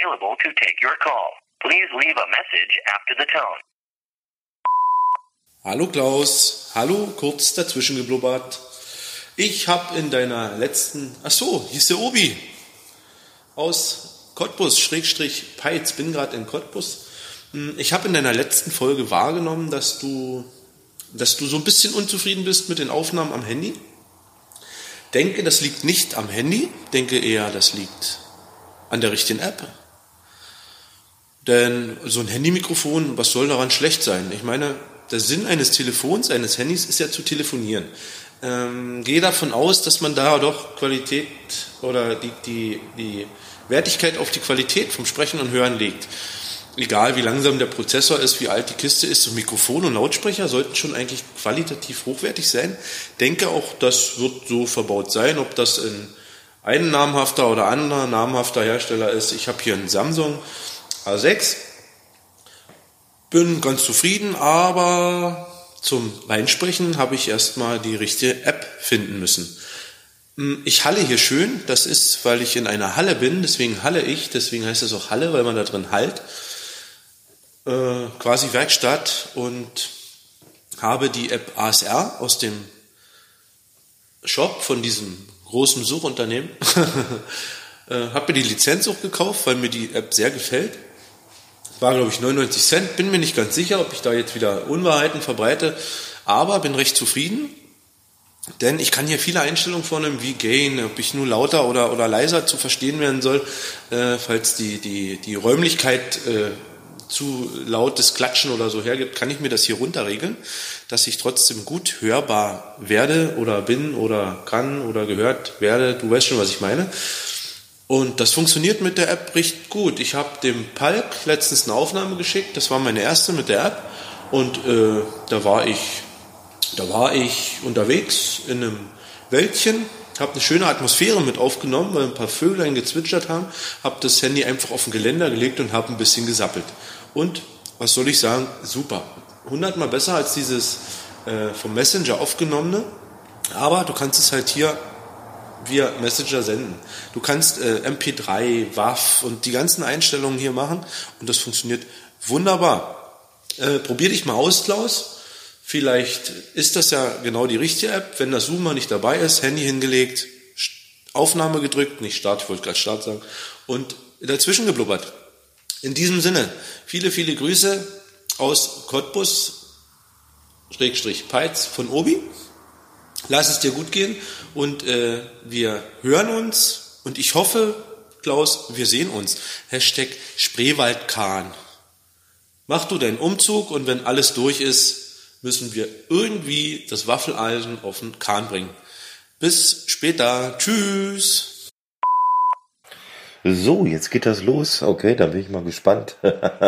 available to take your call. Please leave a message after the tone. Hallo Klaus, hallo, kurz dazwischen geblubbert. Ich habe in deiner letzten, ach so, hier ist der Obi aus Cottbus, Schrägstrich Peitz, bin gerade in Cottbus. Hm, ich habe in deiner letzten Folge wahrgenommen, dass du, dass du so ein bisschen unzufrieden bist mit den Aufnahmen am Handy. Denke, das liegt nicht am Handy, denke eher, das liegt an der richtigen App. Denn so ein Handymikrofon, was soll daran schlecht sein? Ich meine, der Sinn eines Telefons, eines Handys ist ja zu telefonieren. Ähm, gehe davon aus, dass man da doch Qualität oder die, die, die Wertigkeit auf die Qualität vom Sprechen und Hören legt egal wie langsam der Prozessor ist, wie alt die Kiste ist, so Mikrofon und Lautsprecher sollten schon eigentlich qualitativ hochwertig sein. Denke auch, das wird so verbaut sein, ob das in ein namhafter oder anderer namhafter Hersteller ist. Ich habe hier einen Samsung A6, bin ganz zufrieden, aber zum Reinsprechen habe ich erstmal die richtige App finden müssen. Hm, ich halle hier schön, das ist, weil ich in einer Halle bin, deswegen halle ich, deswegen heißt es auch Halle, weil man da drin halt äh, quasi Werkstatt und habe die App ASR aus dem Shop von diesem großen Suchunternehmen. äh, habe mir die Lizenz auch gekauft, weil mir die App sehr gefällt. War, glaube ich, 99 Cent. Bin mir nicht ganz sicher, ob ich da jetzt wieder Unwahrheiten verbreite, aber bin recht zufrieden. Denn ich kann hier viele Einstellungen vornehmen, wie Gain, ob ich nur lauter oder, oder leiser zu verstehen werden soll, äh, falls die, die, die Räumlichkeit äh, zu lautes Klatschen oder so hergibt, kann ich mir das hier runterregeln, dass ich trotzdem gut hörbar werde oder bin oder kann oder gehört werde. Du weißt schon, was ich meine. Und das funktioniert mit der App recht gut. Ich habe dem Palk letztens eine Aufnahme geschickt. Das war meine erste mit der App. Und äh, da war ich, da war ich unterwegs in einem Wäldchen habe eine schöne Atmosphäre mit aufgenommen, weil ein paar Vöglein gezwitschert haben, habe das Handy einfach auf den Geländer gelegt und habe ein bisschen gesappelt. Und was soll ich sagen? Super. Hundertmal besser als dieses äh, vom Messenger aufgenommene. Aber du kannst es halt hier via Messenger senden. Du kannst äh, MP3, WAV und die ganzen Einstellungen hier machen und das funktioniert wunderbar. Äh, probier dich mal aus, Klaus. Vielleicht ist das ja genau die richtige App. Wenn das Zoom mal nicht dabei ist, Handy hingelegt, Aufnahme gedrückt, nicht Start, ich wollte gerade Start sagen, und dazwischen geblubbert. In diesem Sinne, viele, viele Grüße aus Cottbus, Schrägstrich Peitz von Obi. Lass es dir gut gehen und äh, wir hören uns und ich hoffe, Klaus, wir sehen uns. Hashtag Spreewaldkahn. Mach du deinen Umzug und wenn alles durch ist, müssen wir irgendwie das Waffeleisen auf den Kahn bringen. Bis später. Tschüss. So, jetzt geht das los. Okay, da bin ich mal gespannt.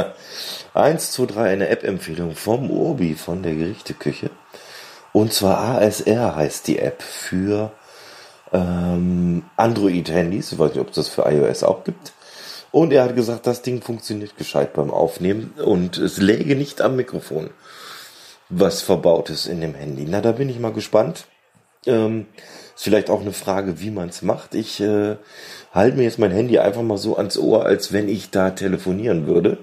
Eins, zwei, drei, eine App-Empfehlung vom Urbi von der Gerichteküche. Und zwar ASR heißt die App für ähm, Android-Handys. Ich weiß nicht, ob es das für iOS auch gibt. Und er hat gesagt, das Ding funktioniert gescheit beim Aufnehmen und es läge nicht am Mikrofon, was verbaut ist in dem Handy. Na, da bin ich mal gespannt. Ähm, ist vielleicht auch eine Frage, wie man es macht. Ich äh, halte mir jetzt mein Handy einfach mal so ans Ohr, als wenn ich da telefonieren würde,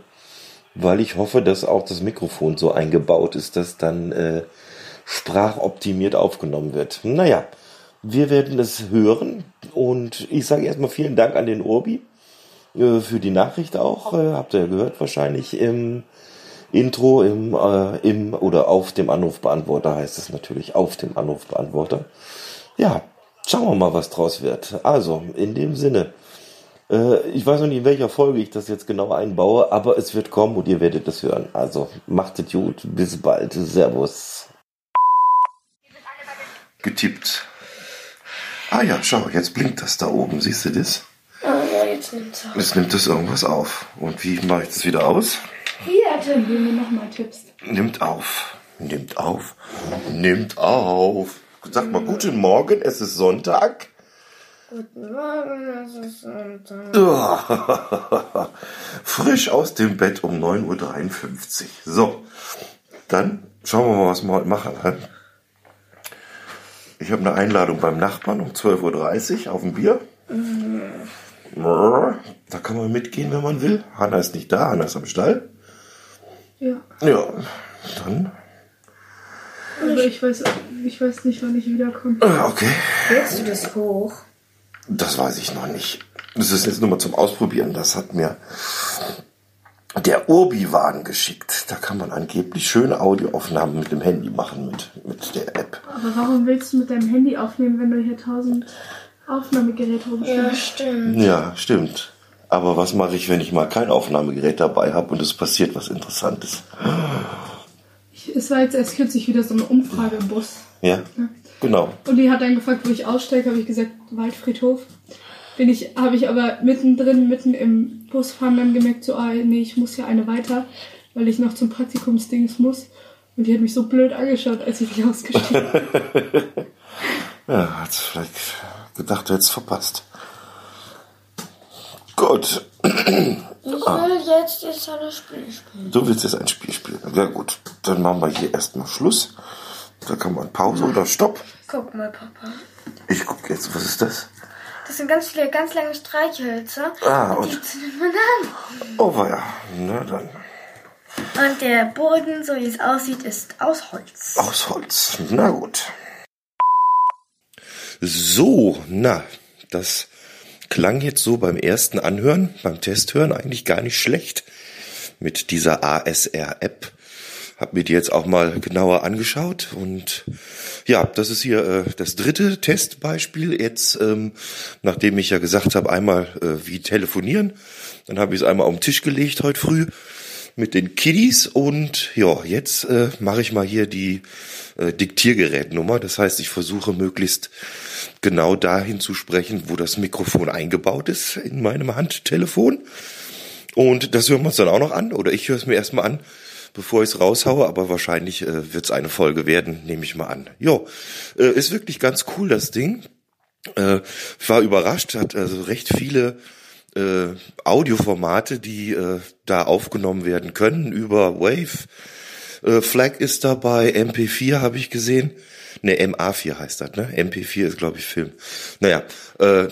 weil ich hoffe, dass auch das Mikrofon so eingebaut ist, dass dann äh, sprachoptimiert aufgenommen wird. Naja, wir werden es hören und ich sage erstmal vielen Dank an den Urbi äh, für die Nachricht auch. Äh, habt ihr ja gehört wahrscheinlich im Intro, im, äh, im oder auf dem Anrufbeantworter heißt es natürlich auf dem Anrufbeantworter. Ja, schauen wir mal, was draus wird. Also, in dem Sinne, äh, ich weiß noch nicht, in welcher Folge ich das jetzt genau einbaue, aber es wird kommen und ihr werdet es hören. Also, macht es gut. Bis bald. Servus. Getippt. Ah ja, schau, jetzt blinkt das da oben. Siehst du das? Ah ja, jetzt nimmt es auf. Jetzt nimmt es irgendwas auf. Und wie mache ich das wieder aus? Hier, Tim, wenn du nochmal tippst. Nimmt auf. Nimmt auf. Nimmt auf. Sag mal, guten Morgen, es ist Sonntag. Guten Morgen, es ist Sonntag. Frisch aus dem Bett um 9.53 Uhr. So, dann schauen wir mal, was wir heute machen. Ich habe eine Einladung beim Nachbarn um 12.30 Uhr auf ein Bier. Da kann man mitgehen, wenn man will. Hanna ist nicht da, Hanna ist am Stall. Ja. Ja, dann. Aber ich weiß, ich weiß nicht, wann ich wiederkomme. Ah, Okay, Willst du das hoch? das weiß ich noch nicht. Das ist jetzt nur mal zum Ausprobieren. Das hat mir der Urbi-Wahn geschickt. Da kann man angeblich schöne Audioaufnahmen mit dem Handy machen, mit, mit der App. Aber warum willst du mit deinem Handy aufnehmen, wenn du hier tausend Aufnahmegeräte Ja, rumstehst? stimmt. Ja, stimmt. Aber was mache ich, wenn ich mal kein Aufnahmegerät dabei habe und es passiert was Interessantes? Ich, es war jetzt erst kürzlich wieder so eine Umfrage im Bus. Ja, genau. Und die hat dann gefragt, wo ich aussteige, habe ich gesagt, Waldfriedhof. Bin ich, habe ich aber mittendrin, mitten im Busfahren dann gemerkt, so, ah, nee, ich muss ja eine weiter, weil ich noch zum Praktikumsdings muss. Und die hat mich so blöd angeschaut, als ich wieder ausgestiegen bin. Ja, hat vielleicht gedacht, du hättest verpasst. Gut, Ich will jetzt jetzt eine Spiel spielen. du willst jetzt ein Spiel spielen. Ja gut, dann machen wir hier erstmal Schluss. Da kann man Pause oder Stopp. Guck mal, Papa. Ich gucke jetzt, was ist das? Das sind ganz viele, ganz lange Streichhölzer. Ah, und und- die zündet man an. Oh ja, na dann. Und der Boden, so wie es aussieht, ist aus Holz. Aus Holz. Na gut. So, na, das klang jetzt so beim ersten Anhören, beim Testhören eigentlich gar nicht schlecht mit dieser ASR-App. Hab mir die jetzt auch mal genauer angeschaut und ja, das ist hier äh, das dritte Testbeispiel. Jetzt, ähm, nachdem ich ja gesagt habe, einmal äh, wie telefonieren, dann habe ich es einmal auf den Tisch gelegt heute früh mit den Kiddies und ja, jetzt äh, mache ich mal hier die äh, Diktiergerätnummer. Das heißt, ich versuche möglichst genau dahin zu sprechen, wo das Mikrofon eingebaut ist in meinem Handtelefon. Und das hören wir uns dann auch noch an, oder ich höre es mir erstmal an, bevor ich es raushaue, aber wahrscheinlich äh, wird es eine Folge werden, nehme ich mal an. Jo, äh, ist wirklich ganz cool, das Ding. Äh, ich war überrascht, hat also recht viele äh, Audioformate, die äh, da aufgenommen werden können über Wave. Äh, Flag ist dabei, MP4 habe ich gesehen. Ne, MA4 heißt das, ne? MP4 ist, glaube ich, Film. Naja, äh, äh,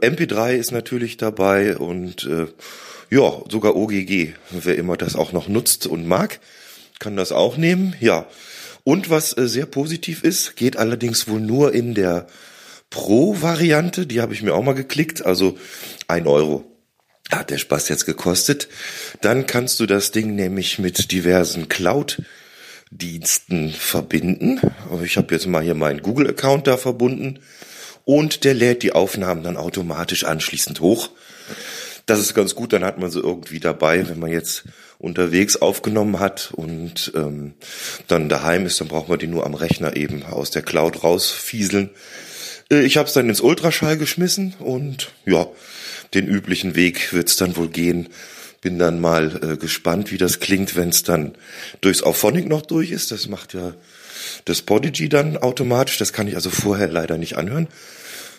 MP3 ist natürlich dabei und äh, ja, sogar OGG, wer immer das auch noch nutzt und mag, kann das auch nehmen. Ja, und was äh, sehr positiv ist, geht allerdings wohl nur in der Pro-Variante, die habe ich mir auch mal geklickt, also ein Euro hat der Spaß jetzt gekostet. Dann kannst du das Ding nämlich mit diversen Cloud-Diensten verbinden. Ich habe jetzt mal hier meinen Google-Account da verbunden und der lädt die Aufnahmen dann automatisch anschließend hoch. Das ist ganz gut, dann hat man sie irgendwie dabei, wenn man jetzt unterwegs aufgenommen hat und ähm, dann daheim ist, dann braucht man die nur am Rechner eben aus der Cloud rausfieseln. Äh, Ich habe es dann ins Ultraschall geschmissen und ja, den üblichen Weg wird's dann wohl gehen. Bin dann mal äh, gespannt, wie das klingt, wenn es dann durchs Auphonic noch durch ist. Das macht ja das Podigy dann automatisch. Das kann ich also vorher leider nicht anhören.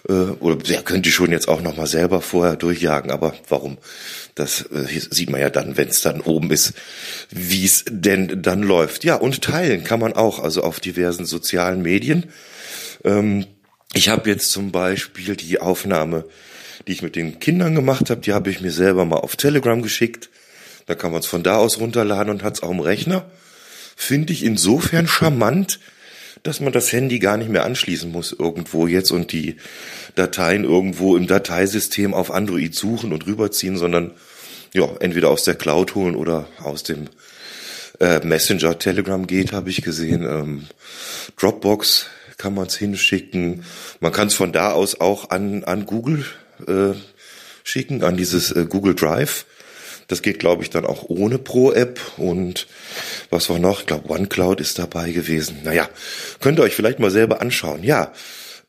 Äh, oder ja, könnte ich schon jetzt auch noch mal selber vorher durchjagen. Aber warum? Das äh, sieht man ja dann, wenn es dann oben ist, wie es denn dann läuft. Ja, und teilen kann man auch, also auf diversen sozialen Medien. Ähm, ich habe jetzt zum Beispiel die Aufnahme, die ich mit den Kindern gemacht habe, die habe ich mir selber mal auf Telegram geschickt. Da kann man es von da aus runterladen und hat es auch im Rechner. Finde ich insofern charmant, dass man das Handy gar nicht mehr anschließen muss irgendwo jetzt und die Dateien irgendwo im Dateisystem auf Android suchen und rüberziehen, sondern ja, entweder aus der Cloud holen oder aus dem äh, Messenger Telegram geht, habe ich gesehen. Ähm, Dropbox kann man es hinschicken. Man kann es von da aus auch an, an Google äh, schicken, an dieses äh, Google Drive. Das geht, glaube ich, dann auch ohne Pro-App und was war noch? Ich glaube, OneCloud ist dabei gewesen. Naja, könnt ihr euch vielleicht mal selber anschauen. Ja,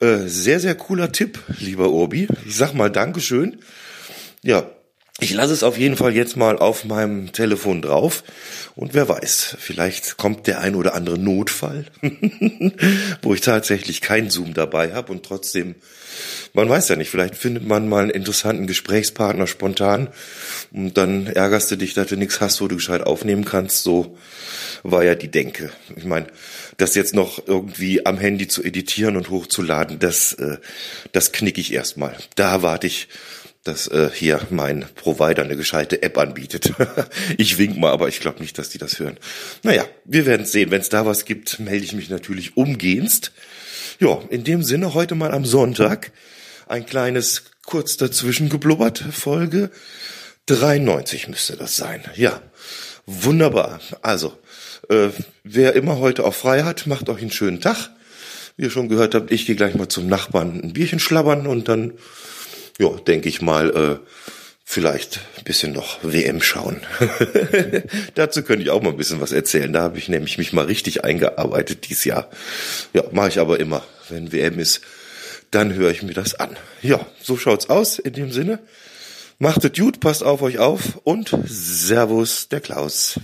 äh, sehr, sehr cooler Tipp, lieber Urbi. Ich sag mal Dankeschön. Ja, ich lasse es auf jeden Fall jetzt mal auf meinem Telefon drauf. Und wer weiß, vielleicht kommt der ein oder andere Notfall, wo ich tatsächlich kein Zoom dabei habe und trotzdem, man weiß ja nicht, vielleicht findet man mal einen interessanten Gesprächspartner spontan und dann ärgerst du dich, dass du nichts hast, wo du gescheit aufnehmen kannst. So war ja die Denke. Ich meine, das jetzt noch irgendwie am Handy zu editieren und hochzuladen, das, äh, das knick ich erstmal. Da warte ich dass äh, hier mein Provider eine gescheite App anbietet. ich wink mal, aber ich glaube nicht, dass die das hören. Naja, wir werden sehen. Wenn es da was gibt, melde ich mich natürlich umgehendst. Ja, in dem Sinne heute mal am Sonntag ein kleines kurz dazwischen geblubbert Folge 93 müsste das sein. Ja, wunderbar. Also, äh, wer immer heute auch frei hat, macht euch einen schönen Tag. Wie ihr schon gehört habt, ich gehe gleich mal zum Nachbarn ein Bierchen schlabbern und dann, ja, denke ich mal, äh, vielleicht ein bisschen noch WM schauen. Dazu könnte ich auch mal ein bisschen was erzählen. Da habe ich nämlich mich mal richtig eingearbeitet dieses Jahr. Ja, mache ich aber immer. Wenn WM ist, dann höre ich mir das an. Ja, so schaut's aus in dem Sinne. Macht es gut, passt auf euch auf und Servus, der Klaus.